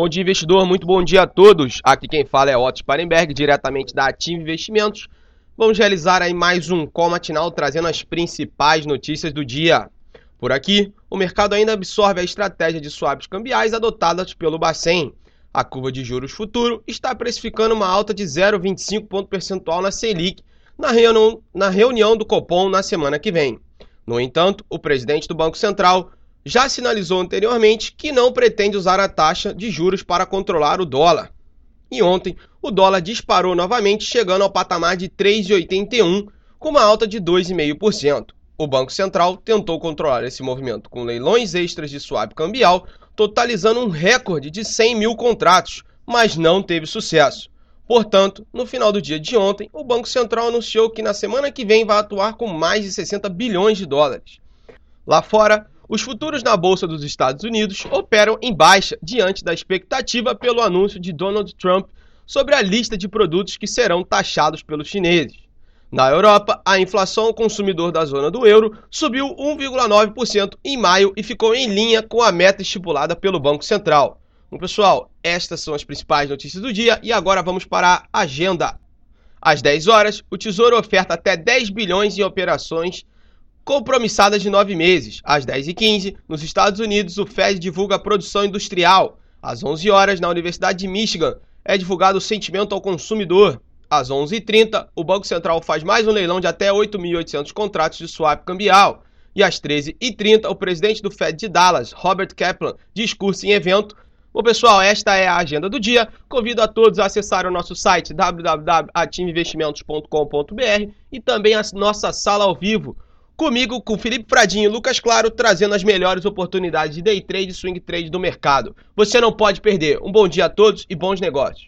Bom dia, investidor. Muito bom dia a todos. Aqui quem fala é Otto Sparenberg, diretamente da Ativa Investimentos. Vamos realizar aí mais um call matinal trazendo as principais notícias do dia. Por aqui, o mercado ainda absorve a estratégia de swaps cambiais adotadas pelo Bacen. A curva de juros futuro está precificando uma alta de 0,25 ponto percentual na Selic na reunião, na reunião do Copom na semana que vem. No entanto, o presidente do Banco Central já sinalizou anteriormente que não pretende usar a taxa de juros para controlar o dólar. E ontem, o dólar disparou novamente, chegando ao patamar de 3,81, com uma alta de 2,5%. O Banco Central tentou controlar esse movimento com leilões extras de swap cambial, totalizando um recorde de 100 mil contratos, mas não teve sucesso. Portanto, no final do dia de ontem, o Banco Central anunciou que na semana que vem vai atuar com mais de 60 bilhões de dólares. Lá fora, os futuros na Bolsa dos Estados Unidos operam em baixa diante da expectativa pelo anúncio de Donald Trump sobre a lista de produtos que serão taxados pelos chineses. Na Europa, a inflação ao consumidor da zona do euro subiu 1,9% em maio e ficou em linha com a meta estipulada pelo Banco Central. Bom, pessoal, estas são as principais notícias do dia e agora vamos para a agenda. Às 10 horas, o Tesouro oferta até 10 bilhões em operações compromissadas de 9 meses. Às 10h15, nos Estados Unidos, o Fed divulga a produção industrial. Às 11 horas, na Universidade de Michigan, é divulgado o sentimento ao consumidor. Às 11h30, o Banco Central faz mais um leilão de até 8.800 contratos de swap cambial. E às 13h30, o presidente do Fed de Dallas, Robert Kaplan, discursa em evento Bom, pessoal, esta é a agenda do dia. Convido a todos a acessar o nosso site www.atimeinvestimentos.com.br e também a nossa sala ao vivo. Comigo, com Felipe Pradinho e Lucas Claro, trazendo as melhores oportunidades de day trade e swing trade do mercado. Você não pode perder. Um bom dia a todos e bons negócios.